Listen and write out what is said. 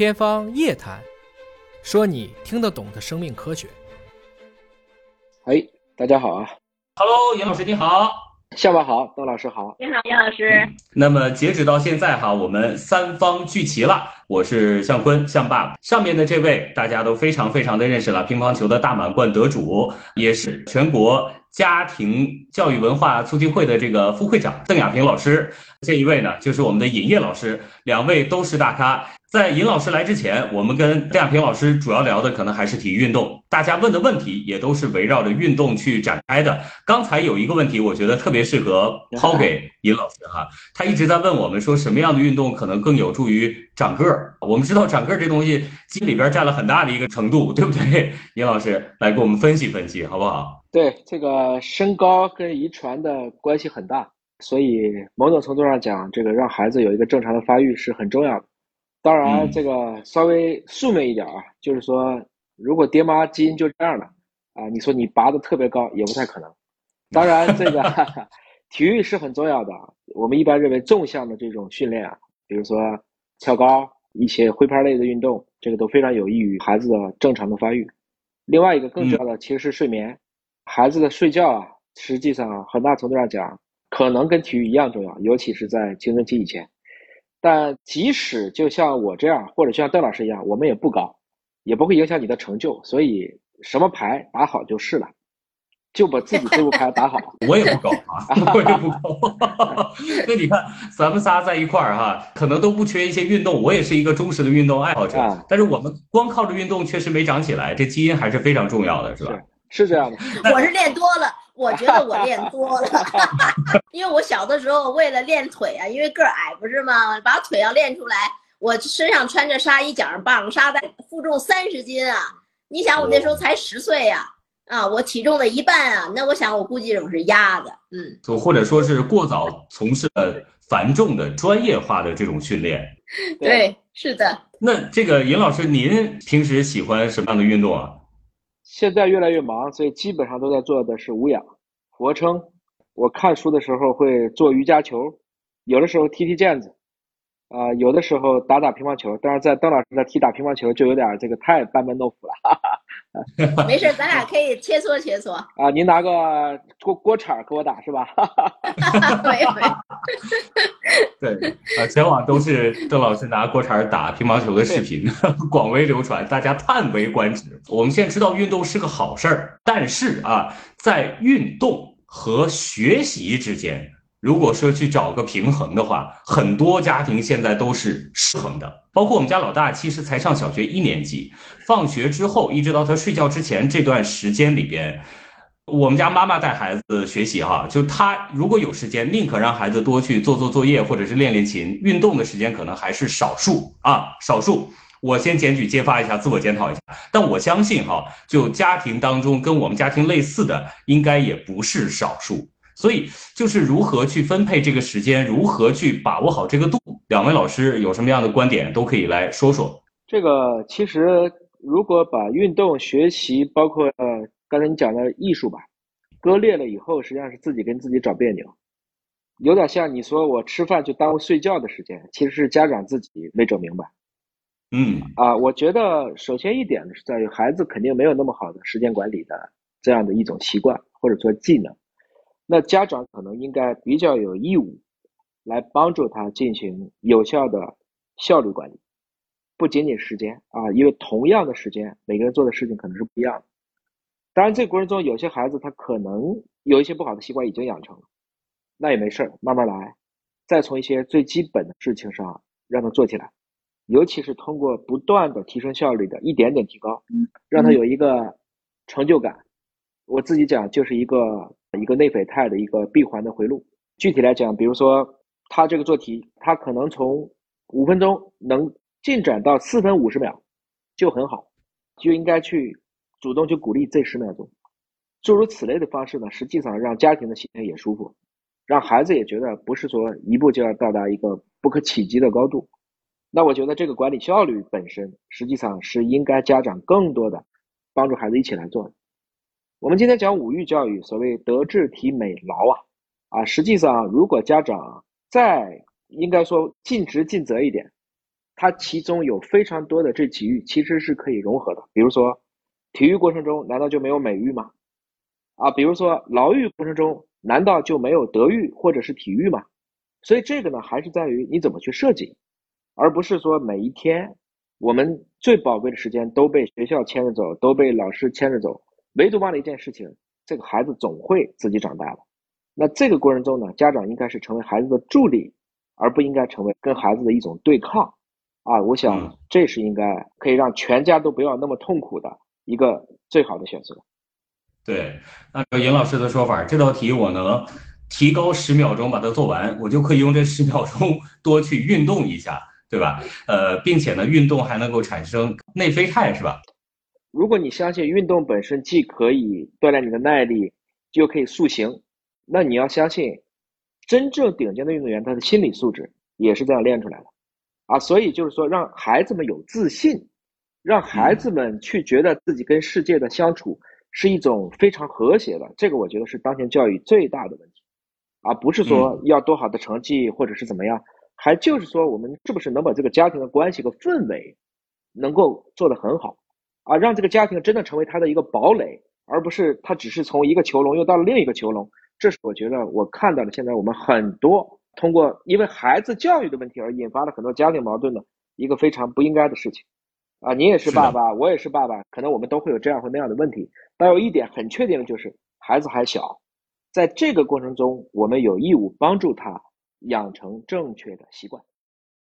天方夜谭，说你听得懂的生命科学。哎，大家好啊！Hello，严老师你好。下午好，邓老师好。你好，严老师。那么截止到现在哈，我们三方聚齐了。我是向坤，向爸。上面的这位大家都非常非常的认识了，乒乓球的大满贯得主，也是全国家庭教育文化促进会的这个副会长邓亚萍老师。这一位呢，就是我们的尹烨老师，两位都是大咖。在尹老师来之前，我们跟邓亚萍老师主要聊的可能还是体育运动，大家问的问题也都是围绕着运动去展开的。刚才有一个问题，我觉得特别适合抛给尹老师哈，他一直在问我们说什么样的运动可能更有助于长个儿。我们知道长个儿这东西基因里边占了很大的一个程度，对不对？尹老师来给我们分析分析，好不好？对，这个身高跟遗传的关系很大，所以某种程度上讲，这个让孩子有一个正常的发育是很重要的。当然，嗯这个稍微宿命一点啊，就是说，如果爹妈基因就这样了啊，你说你拔得特别高也不太可能。当然，这个 体育是很重要的。我们一般认为纵向的这种训练啊，比如说跳高、一些挥拍类的运动，这个都非常有益于孩子的正常的发育。另外一个更重要的其实是睡眠，孩子的睡觉啊，实际上很大程度上讲，可能跟体育一样重要，尤其是在青春期以前。但即使就像我这样，或者像邓老师一样，我们也不高，也不会影响你的成就。所以什么牌打好就是了，就把自己这副牌打好。我也不高啊，我也不高。那你看，咱们仨在一块儿哈，可能都不缺一些运动。我也是一个忠实的运动爱好者，啊但是我们光靠着运动确实没长起来，这基因还是非常重要的，是吧？是这样的，我是练多了，我觉得我练多了，因为我小的时候为了练腿啊，因为个儿矮不是吗？把腿要练出来，我身上穿着纱衣，脚上绑上沙袋，负重三十斤啊！你想我那时候才十岁呀、啊，我体重的一半啊，那我想我估计我是压的，嗯，就或者说是过早从事了繁重的专业化的这种训练。对，是的。那这个尹老师，您平时喜欢什么样的运动啊？现在越来越忙，所以基本上都在做的是无氧、俯卧撑。我看书的时候会做瑜伽球，有的时候踢踢毽子，啊、有的时候打打乒乓球。但是，在邓老师这踢打乒乓球就有点这个太班门弄斧了哈 哈没事，咱俩可以切磋切磋。啊！您拿个锅锅铲给我打是吧？没有没有，对，啊，全网都是邓老师拿锅铲打乒乓球的视频，广为流传，大家叹为观止。我们现在知道运动是个好事儿，但是啊，在运动和学习之间，如果说去找个平衡的话，很多家庭现在都是失衡的。包括我们家老大，其实才上小学一年级，放学之后一直到他睡觉之前这段时间里边。我们家妈妈带孩子学习哈，就他如果有时间，宁可让孩子多去做做作业或者是练练琴，运动的时间可能还是少数啊，少数。我先检举揭发一下，自我检讨一下。但我相信哈，就家庭当中跟我们家庭类似的，应该也不是少数。所以就是如何去分配这个时间，如何去把握好这个度。两位老师有什么样的观点，都可以来说说。这个其实如果把运动、学习，包括呃刚才你讲的艺术吧，割裂了以后，实际上是自己跟自己找别扭，有点像你说我吃饭就耽误睡觉的时间，其实是家长自己没整明白。嗯啊，我觉得首先一点呢是在于孩子肯定没有那么好的时间管理的这样的一种习惯或者说技能，那家长可能应该比较有义务来帮助他进行有效的效率管理，不仅仅时间啊，因为同样的时间每个人做的事情可能是不一样的。当然，这个过程中有些孩子他可能有一些不好的习惯已经养成了，那也没事儿，慢慢来，再从一些最基本的事情上让他做起来。尤其是通过不断的提升效率的一点点提高，让他有一个成就感。我自己讲就是一个一个内啡肽的一个闭环的回路。具体来讲，比如说他这个做题，他可能从五分钟能进展到四分五十秒，就很好，就应该去主动去鼓励这十秒钟。诸如此类的方式呢，实际上让家庭的心情也舒服，让孩子也觉得不是说一步就要到达一个不可企及的高度。那我觉得这个管理效率本身，实际上是应该家长更多的帮助孩子一起来做的。我们今天讲五育教育，所谓德智体美劳啊，啊，实际上如果家长再应该说尽职尽责一点，它其中有非常多的这几育其实是可以融合的。比如说，体育过程中难道就没有美育吗？啊，比如说牢狱过程中难道就没有德育或者是体育吗？所以这个呢，还是在于你怎么去设计，而不是说每一天我们最宝贵的时间都被学校牵着走，都被老师牵着走，唯独忘了一件事情：这个孩子总会自己长大的。那这个过程中呢，家长应该是成为孩子的助力，而不应该成为跟孩子的一种对抗。啊，我想这是应该可以让全家都不要那么痛苦的一个最好的选择。对，按照尹老师的说法，这道题我能提高十秒钟把它做完，我就可以用这十 秒钟多去运动一下，对吧？呃，并且呢，运动还能够产生内啡肽，是吧？如果你相信运动本身既可以锻炼你的耐力，又可以塑形，那你要相信，真正顶尖的运动员他的心理素质也是这样练出来的。啊，所以就是说，让孩子们有自信，让孩子们去觉得自己跟世界的相处是一种非常和谐的。这个我觉得是当前教育最大的问题，而不是说要多好的成绩或者是怎么样，还就是说我们是不是能把这个家庭的关系和氛围能够做得很好，啊，让这个家庭真的成为他的一个堡垒，而不是他只是从一个囚笼又到了另一个囚笼。这是我觉得我看到的现在我们很多。通过因为孩子教育的问题而引发了很多家庭矛盾的一个非常不应该的事情，啊，你也是爸爸，我也是爸爸，可能我们都会有这样或那样的问题。但有一点很确定的就是，孩子还小，在这个过程中，我们有义务帮助他养成正确的习惯。